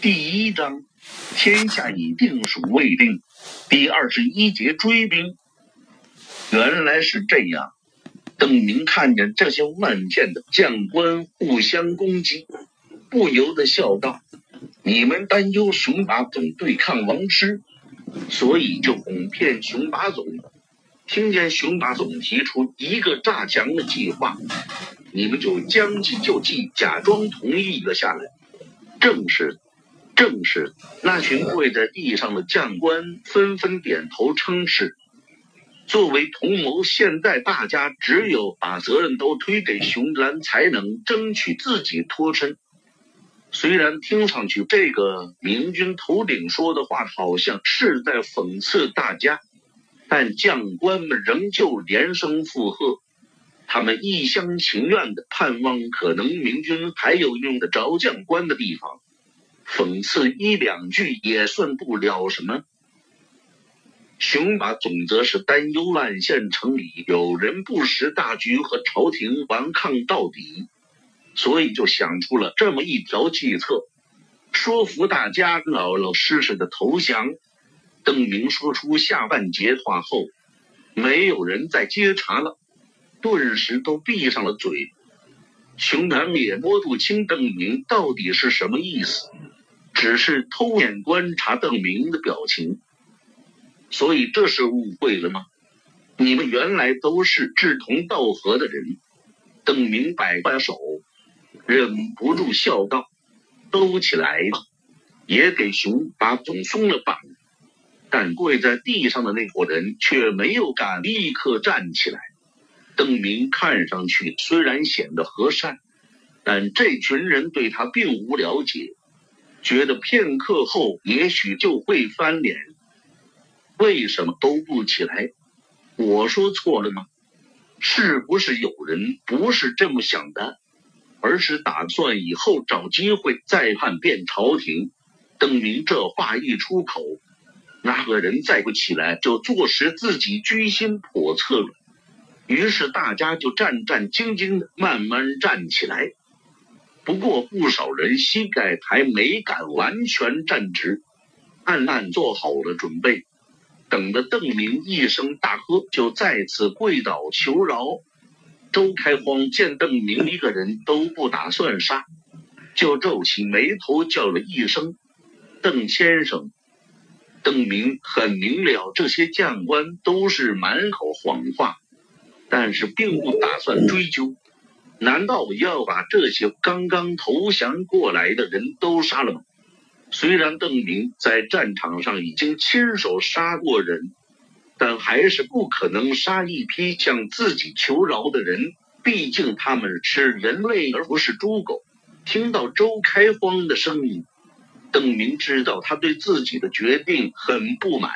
第一章，天下已定属未定。第二十一节追兵。原来是这样。邓明看见这些万箭的将官互相攻击，不由得笑道：“你们担忧熊霸总对抗王师，所以就哄骗熊霸总。听见熊霸总提出一个诈降的计划，你们就将计就计，假装同意了下来。正是。”正是那群跪在地上的将官纷纷点头称是。作为同谋，现在大家只有把责任都推给熊兰，才能争取自己脱身。虽然听上去这个明军头领说的话好像是在讽刺大家，但将官们仍旧连声附和。他们一厢情愿的盼望，可能明军还有用得着将官的地方。讽刺一两句也算不了什么。雄马总则是担忧万县城里有人不识大局和朝廷顽抗到底，所以就想出了这么一条计策，说服大家老老实实的投降。邓明说出下半截话后，没有人再接茬了，顿时都闭上了嘴。熊南也摸不清邓明到底是什么意思。只是偷眼观察邓明的表情，所以这是误会了吗？你们原来都是志同道合的人。邓明摆摆手，忍不住笑道：“都起来吧！”也给熊把总松了绑。但跪在地上的那伙人却没有敢立刻站起来。邓明看上去虽然显得和善，但这群人对他并无了解。觉得片刻后也许就会翻脸，为什么都不起来？我说错了吗？是不是有人不是这么想的，而是打算以后找机会再叛变朝廷？邓明这话一出口，那个人再不起来，就坐实自己居心叵测了。于是大家就战战兢兢的慢慢站起来。不过，不少人膝盖还没敢完全站直，暗暗做好了准备，等着邓明一声大喝，就再次跪倒求饶。周开荒见邓明一个人都不打算杀，就皱起眉头叫了一声：“邓先生。”邓明很明了，这些将官都是满口谎话，但是并不打算追究。难道要把这些刚刚投降过来的人都杀了吗？虽然邓明在战场上已经亲手杀过人，但还是不可能杀一批向自己求饶的人。毕竟他们是人类，而不是猪狗。听到周开荒的声音，邓明知道他对自己的决定很不满，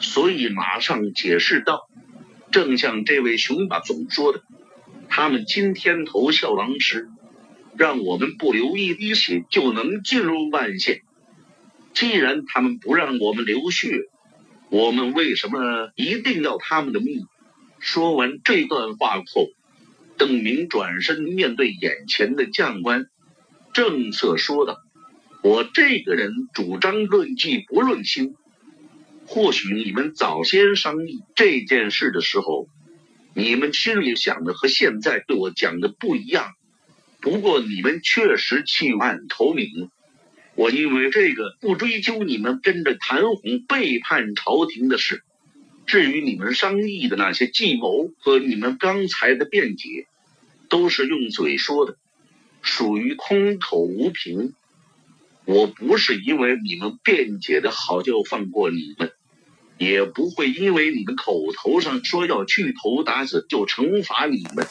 所以马上解释道：“正像这位雄霸总说的。”他们今天投效王师，让我们不流一滴血就能进入万县。既然他们不让我们流血，我们为什么一定要他们的命？说完这段话后，邓明转身面对眼前的将官，正色说道：“我这个人主张论迹不论心。或许你们早先商议这件事的时候。”你们心里想的和现在对我讲的不一样，不过你们确实弃暗投明。我因为这个不追究你们跟着谭红背叛朝廷的事。至于你们商议的那些计谋和你们刚才的辩解，都是用嘴说的，属于空口无凭。我不是因为你们辩解的好就放过你们。也不会因为你们口头上说要去头打死就惩罚你们。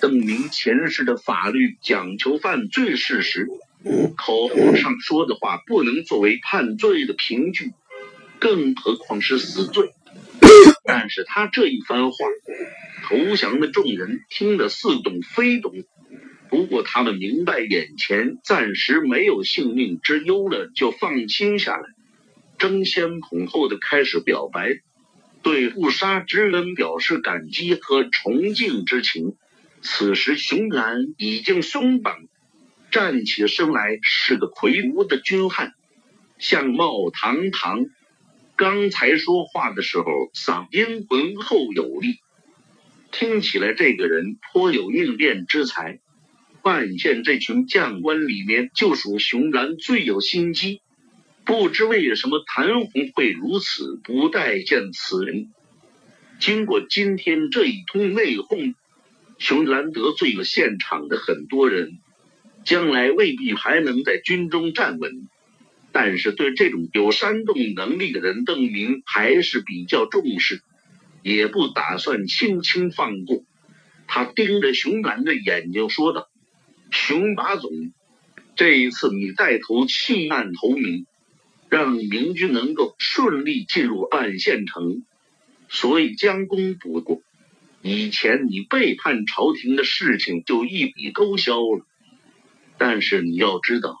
邓明前世的法律讲求犯罪事实，口头上说的话不能作为判罪的凭据，更何况是死罪。但是他这一番话，投降的众人听得似懂非懂。不过他们明白眼前暂时没有性命之忧了，就放心下来。争先恐后的开始表白，对不杀之恩表示感激和崇敬之情。此时熊然已经松绑，站起身来是个魁梧的军汉，相貌堂堂。刚才说话的时候，嗓音浑厚有力，听起来这个人颇有应变之才。万县这群将官里面，就属熊然最有心机。不知为什么谭红会如此不待见此人。经过今天这一通内讧，熊兰得罪了现场的很多人，将来未必还能在军中站稳。但是对这种有煽动能力的人，邓明还是比较重视，也不打算轻轻放过。他盯着熊兰的眼睛说道：“熊把总，这一次你带头弃暗投明，让明军能够顺利进入万县城，所以将功补过。以前你背叛朝廷的事情就一笔勾销了。但是你要知道。”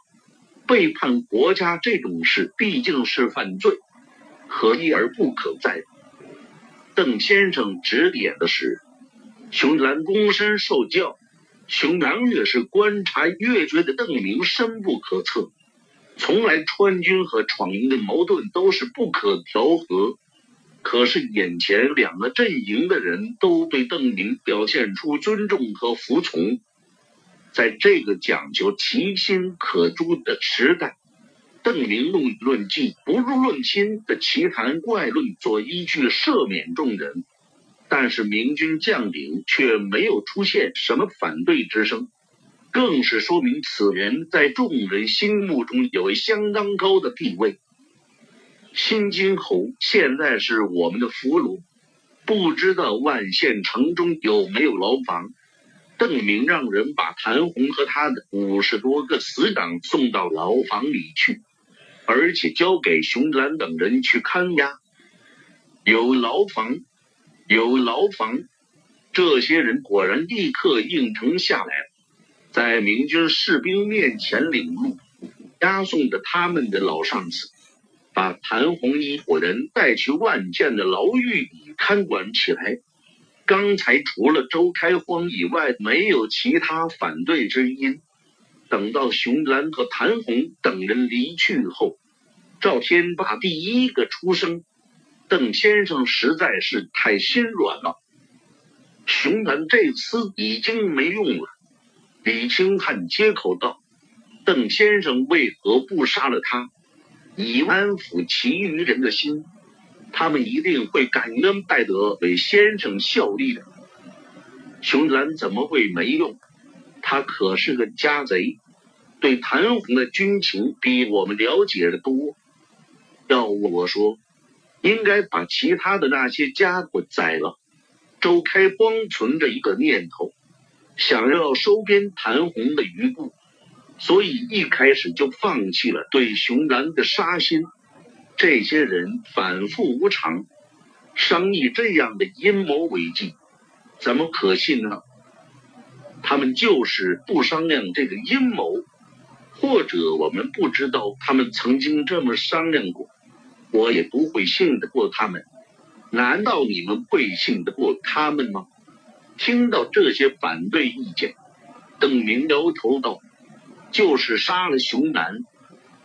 背叛国家这种事毕竟是犯罪，可一而不可再。邓先生指点的是，熊兰躬身受教。熊兰越是观察，越觉得邓明深不可测。从来川军和闯营的矛盾都是不可调和，可是眼前两个阵营的人都对邓明表现出尊重和服从。在这个讲究其心可诛的时代，邓明论论迹不如论亲的奇谈怪论做依据赦免众人，但是明军将领却没有出现什么反对之声，更是说明此人在众人心目中有相当高的地位。新津侯现在是我们的俘虏，不知道万县城中有没有牢房。邓明让人把谭红和他的五十多个死党送到牢房里去，而且交给熊兰等人去看押。有牢房，有牢房，这些人果然立刻应承下来了，在明军士兵面前领路，押送着他们的老上司，把谭红一伙人带去万县的牢狱里看管起来。刚才除了周开荒以外，没有其他反对之音。等到熊兰和谭红等人离去后，赵天霸第一个出声：“邓先生实在是太心软了。熊兰这次已经没用了。”李清汉接口道：“邓先生为何不杀了他，以安抚其余人的心？”他们一定会感恩戴德，为先生效力的。熊兰怎么会没用？他可是个家贼，对谭红的军情比我们了解的多。要我说，应该把其他的那些家伙宰了。周开光存着一个念头，想要收编谭红的余部，所以一开始就放弃了对熊兰的杀心。这些人反复无常，商议这样的阴谋诡计，怎么可信呢？他们就是不商量这个阴谋，或者我们不知道他们曾经这么商量过，我也不会信得过他们。难道你们会信得过他们吗？听到这些反对意见，邓明摇头道：“就是杀了熊男。”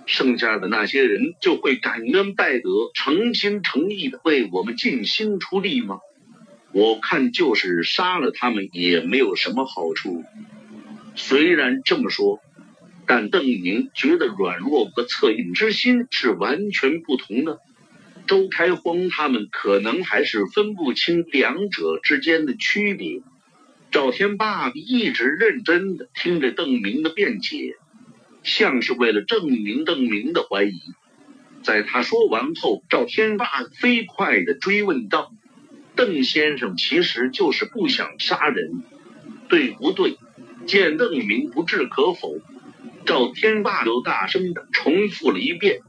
剩下的那些人就会感恩戴德，诚心诚意的为我们尽心出力吗？我看就是杀了他们也没有什么好处。虽然这么说，但邓宁觉得软弱和恻隐之心是完全不同的。周开荒他们可能还是分不清两者之间的区别。赵天霸一直认真的听着邓明的辩解。像是为了证明邓明的怀疑，在他说完后，赵天霸飞快的追问道：“邓先生其实就是不想杀人，对不对？”见邓明不置可否，赵天霸又大声的重复了一遍：“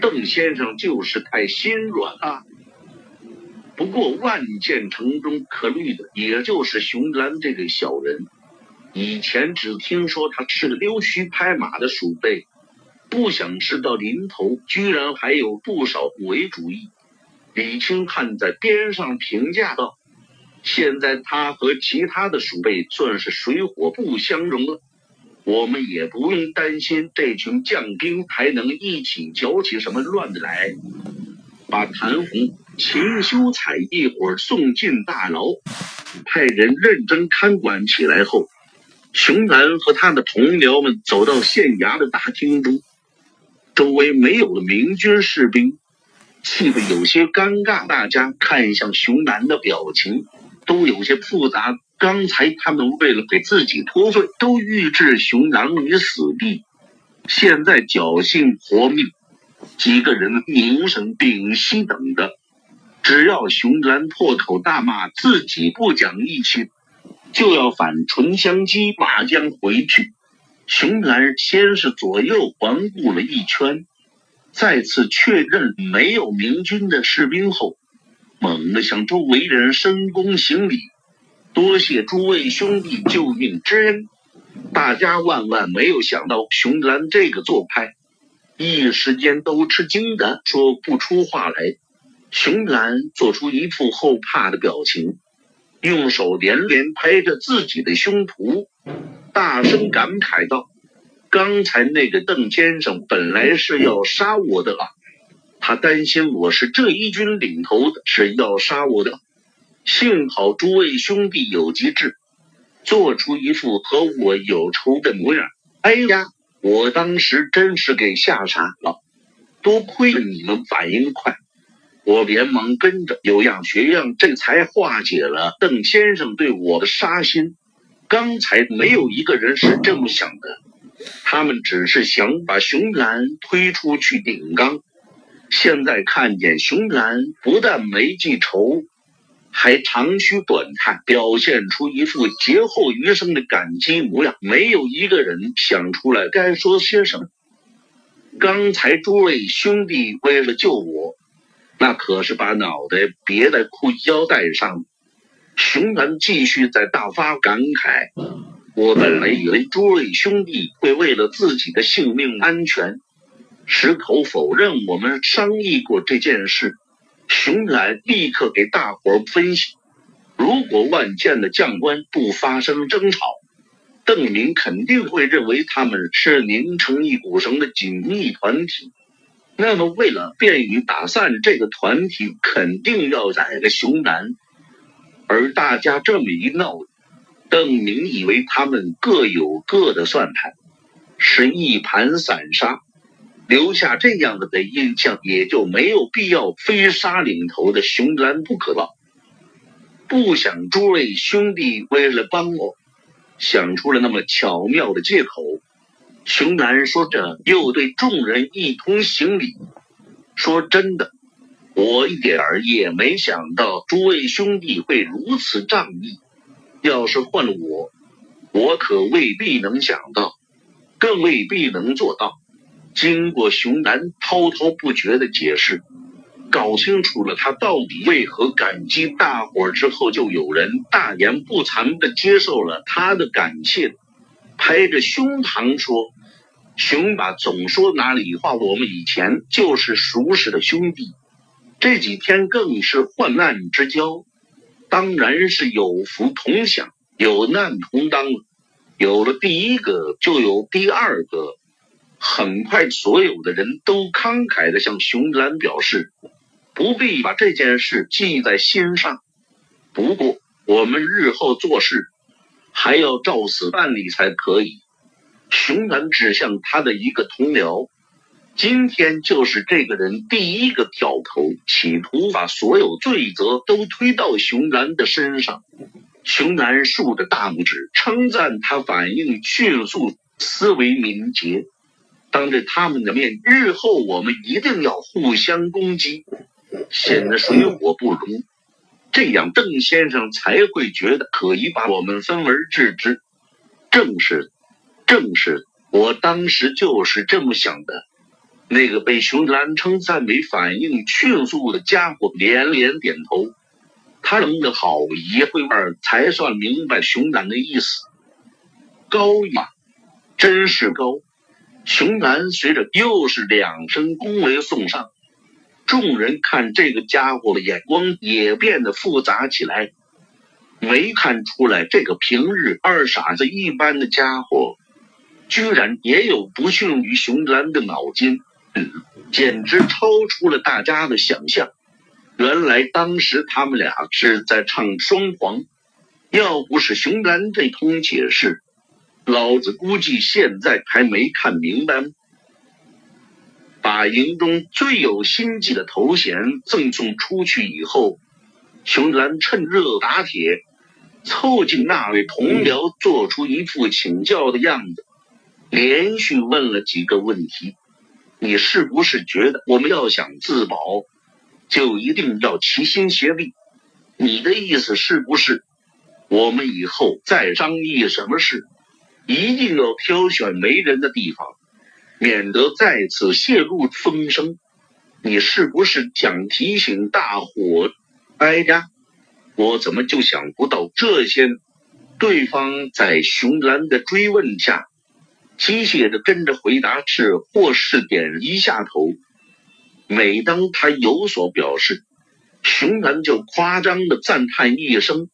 邓先生就是太心软了。”不过万箭城中可虑的也就是熊兰这个小人。以前只听说他是个溜须拍马的鼠辈，不想知道临头居然还有不少伪主义。李清汉在边上评价道：“现在他和其他的鼠辈算是水火不相容了。”我们也不用担心这群将兵还能一起搅起什么乱子来。把谭红、秦修才一伙送进大牢，派人认真看管起来后，熊楠和他的同僚们走到县衙的大厅中，周围没有了明军士兵，气氛有些尴尬。大家看向熊楠的表情都有些复杂。刚才他们为了给自己脱罪，都欲置熊楠于死地，现在侥幸活命。几个人凝神屏息，等着。只要熊兰破口大骂自己不讲义气，就要反唇相讥，马将回去。熊兰先是左右环顾了一圈，再次确认没有明军的士兵后，猛地向周围人深躬行礼，多谢诸位兄弟救命之恩。大家万万没有想到熊兰这个做派。一时间都吃惊的说不出话来。熊兰做出一副后怕的表情，用手连连拍着自己的胸脯，大声感慨道：“刚才那个邓先生本来是要杀我的啊！他担心我是这一军领头的，是要杀我的。幸好诸位兄弟有机智，做出一副和我有仇的模样。哎呀！”我当时真是给吓傻了，多亏你们反应快，我连忙跟着有样学样，这才化解了邓先生对我的杀心。刚才没有一个人是这么想的，他们只是想把熊兰推出去顶缸。现在看见熊兰不但没记仇。还长吁短叹，表现出一副劫后余生的感激模样。没有一个人想出来该说些什么。刚才诸位兄弟为了救我，那可是把脑袋别在裤腰带上。熊男继续在大发感慨：我本来以为诸位兄弟会为了自己的性命安全，矢口否认我们商议过这件事。熊兰立刻给大伙分析：如果万剑的将官不发生争吵，邓明肯定会认为他们是拧成一股绳的紧密团体。那么，为了便于打散这个团体，肯定要宰个熊男。而大家这么一闹，邓明以为他们各有各的算盘，是一盘散沙。留下这样的的印象，也就没有必要非杀领头的熊兰不可了。不想诸位兄弟为了帮我，想出了那么巧妙的借口。熊兰说着，又对众人一同行礼，说：“真的，我一点儿也没想到诸位兄弟会如此仗义。要是换了我，我可未必能想到，更未必能做到。”经过熊楠滔滔不绝的解释，搞清楚了他到底为何感激大伙之后，就有人大言不惭的接受了他的感谢，拍着胸膛说：“熊爸总说哪里话，我们以前就是熟识的兄弟，这几天更是患难之交，当然是有福同享，有难同当了。有了第一个，就有第二个。”很快，所有的人都慷慨的向熊兰表示，不必把这件事记在心上。不过，我们日后做事还要照此办理才可以。熊兰指向他的一个同僚，今天就是这个人第一个挑头，企图把所有罪责都推到熊兰的身上。熊兰竖着大拇指，称赞他反应迅速，思维敏捷。当着他们的面，日后我们一定要互相攻击，显得水火不容，这样邓先生才会觉得可以把我们分而治之。正是，正是，我当时就是这么想的。那个被熊兰称赞为反应迅速的家伙连连点头。他愣了好一会儿，才算明白熊兰的意思。高呀，真是高。熊楠随着又是两声恭维送上，众人看这个家伙的眼光也变得复杂起来。没看出来，这个平日二傻子一般的家伙，居然也有不逊于熊兰的脑筋，简直超出了大家的想象。原来当时他们俩是在唱双簧，要不是熊兰这通解释，老子估计现在还没看明白。把营中最有心计的头衔赠送出去以后，熊兰趁热打铁，凑近那位同僚，做出一副请教的样子。连续问了几个问题，你是不是觉得我们要想自保，就一定要齐心协力？你的意思是不是，我们以后再商议什么事，一定要挑选没人的地方，免得再次泄露风声？你是不是想提醒大伙？哎呀，我怎么就想不到这些？对方在熊兰的追问下。机械的跟着回答是或是点一下头。每当他有所表示，熊男就夸张的赞叹一声，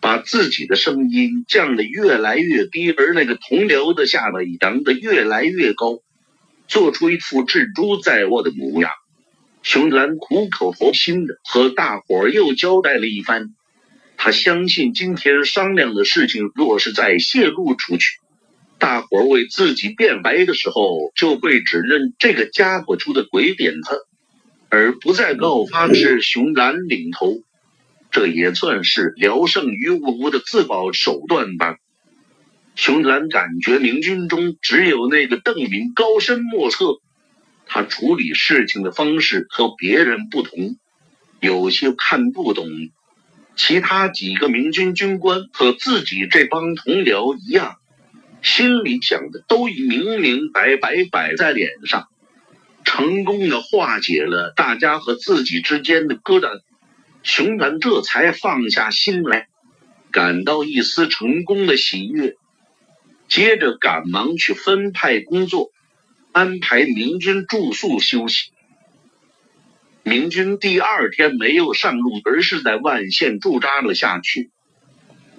把自己的声音降得越来越低，而那个同僚的下巴扬得越来越高，做出一副置诸在握的模样。熊兰苦口婆心的和大伙儿又交代了一番，他相信今天商量的事情若是再泄露出去。大伙为自己辩白的时候，就会指认这个家伙出的鬼点子，而不再告发是熊兰领头。这也算是聊胜于无的自保手段吧。熊兰感觉明军中只有那个邓明高深莫测，他处理事情的方式和别人不同，有些看不懂。其他几个明军军官和自己这帮同僚一样。心里想的都已明明白白摆在脸上，成功的化解了大家和自己之间的疙瘩，熊楠这才放下心来，感到一丝成功的喜悦。接着赶忙去分派工作，安排明军住宿休息。明军第二天没有上路，而是在万县驻扎了下去。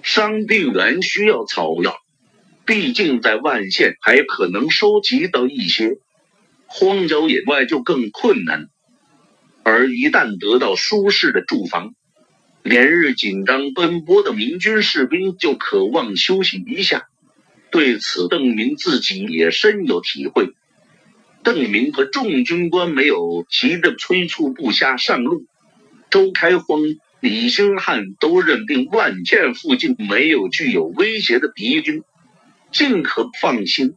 伤病员需要草药。毕竟在万县还可能收集到一些，荒郊野外就更困难。而一旦得到舒适的住房，连日紧张奔波的明军士兵就渴望休息一下。对此，邓明自己也深有体会。邓明和众军官没有急着催促部下上路，周开荒、李兴汉都认定万县附近没有具有威胁的敌军。尽可放心，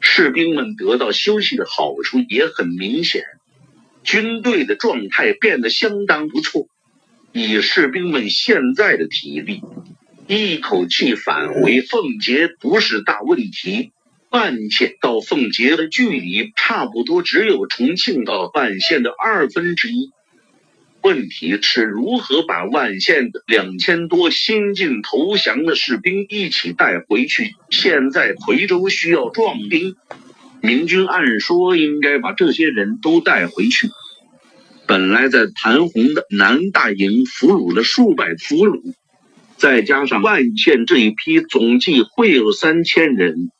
士兵们得到休息的好处也很明显，军队的状态变得相当不错。以士兵们现在的体力，一口气返回奉节不是大问题。万县到奉节的距离差不多只有重庆到万县的二分之一。问题是如何把万县的两千多新晋投降的士兵一起带回去？现在夔州需要壮兵，明军按说应该把这些人都带回去。本来在谭红的南大营俘虏了数百俘虏，再加上万县这一批，总计会有三千人，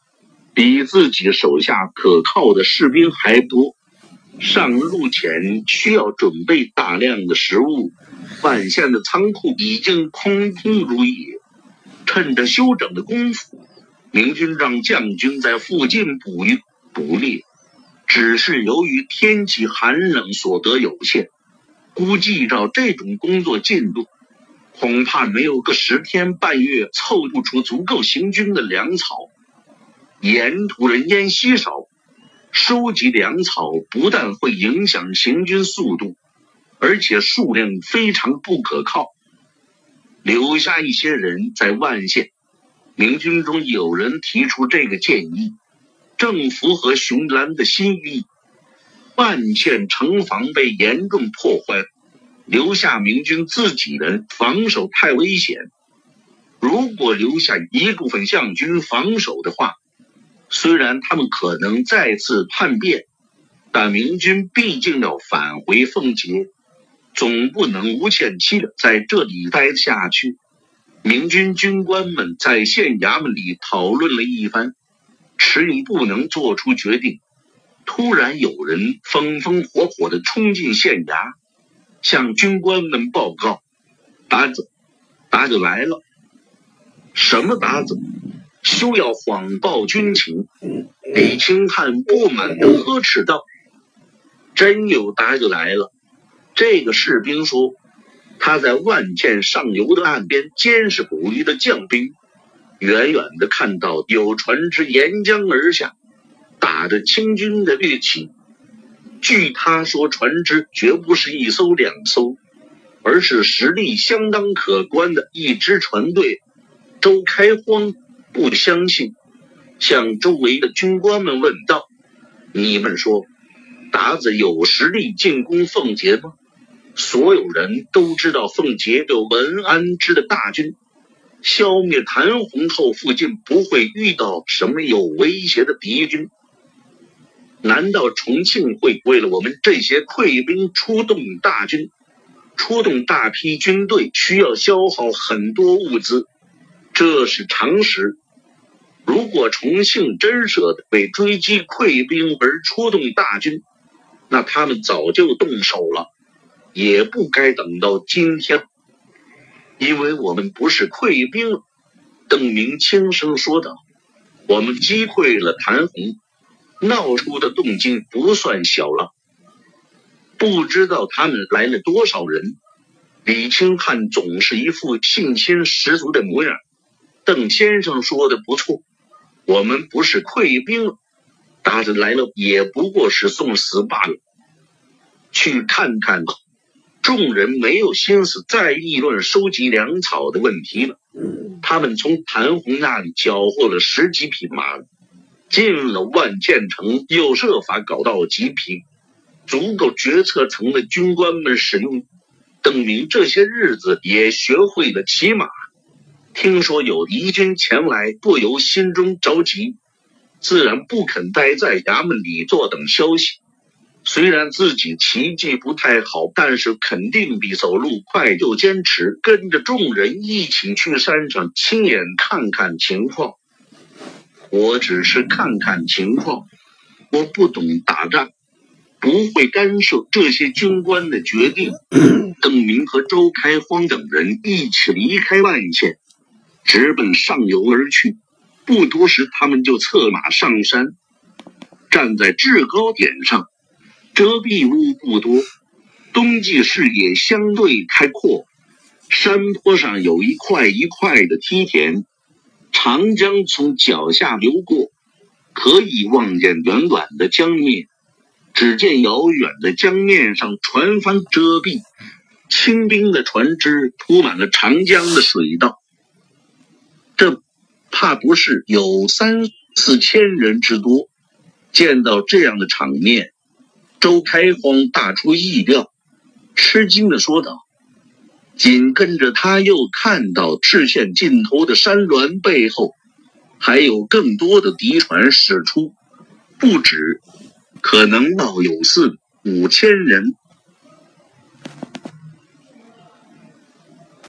比自己手下可靠的士兵还多。上路前需要准备大量的食物，万县的仓库已经空空如也。趁着休整的功夫，明军让将军在附近捕鱼捕猎，只是由于天气寒冷，所得有限。估计照这种工作进度，恐怕没有个十天半月凑不出足够行军的粮草。沿途人烟稀少。收集粮草不但会影响行军速度，而且数量非常不可靠。留下一些人在万县，明军中有人提出这个建议，正符合熊兰的心意。万县城防被严重破坏，留下明军自己人防守太危险。如果留下一部分将军防守的话，虽然他们可能再次叛变，但明军毕竟要返回奉节，总不能无限期的在这里待下去。明军军官们在县衙门里讨论了一番，迟疑不能做出决定。突然有人风风火火的冲进县衙，向军官们报告：“达子，达子来了！”什么达子？休要谎报军情！李清汉不满的呵斥道：“真有达子来了！”这个士兵说：“他在万箭上游的岸边监视捕鱼的将兵，远远的看到有船只沿江而下。”打着清军的乐器，据他说，船只绝不是一艘两艘，而是实力相当可观的一支船队。周开荒不相信，向周围的军官们问道：“你们说，达子有实力进攻凤节吗？”所有人都知道，凤节有文安之的大军，消灭谭红后，附近不会遇到什么有威胁的敌军。难道重庆会为了我们这些溃兵出动大军，出动大批军队需要消耗很多物资？这是常识。如果重庆真舍得为追击溃兵而出动大军，那他们早就动手了，也不该等到今天。因为我们不是溃兵。邓明轻声说道：“我们击溃了谭红。”闹出的动静不算小了，不知道他们来了多少人。李清汉总是一副信心十足的模样。邓先生说的不错，我们不是溃兵，大子来了也不过是送死罢了。去看看吧。众人没有心思再议论收集粮草的问题了。他们从谭红那里缴获了十几匹马。进了万建城，又设法搞到几匹，足够决策层的军官们使用。邓明这些日子也学会了骑马，听说有敌军前来，不由心中着急，自然不肯待在衙门里坐等消息。虽然自己骑技不太好，但是肯定比走路快。就坚持跟着众人一起去山上，亲眼看看情况。我只是看看情况，我不懂打仗，不会干涉这些军官的决定。邓明和周开荒等人一起离开万县，直奔上游而去。不多时，他们就策马上山，站在制高点上，遮蔽物不多，冬季视野相对开阔。山坡上有一块一块的梯田。长江从脚下流过，可以望见远远的江面。只见遥远的江面上，船帆遮蔽，清兵的船只铺满了长江的水道。这怕不是有三四千人之多。见到这样的场面，周开荒大出意料，吃惊的说道。紧跟着，他又看到视线尽头的山峦背后，还有更多的敌船驶出，不止，可能闹有四五千人。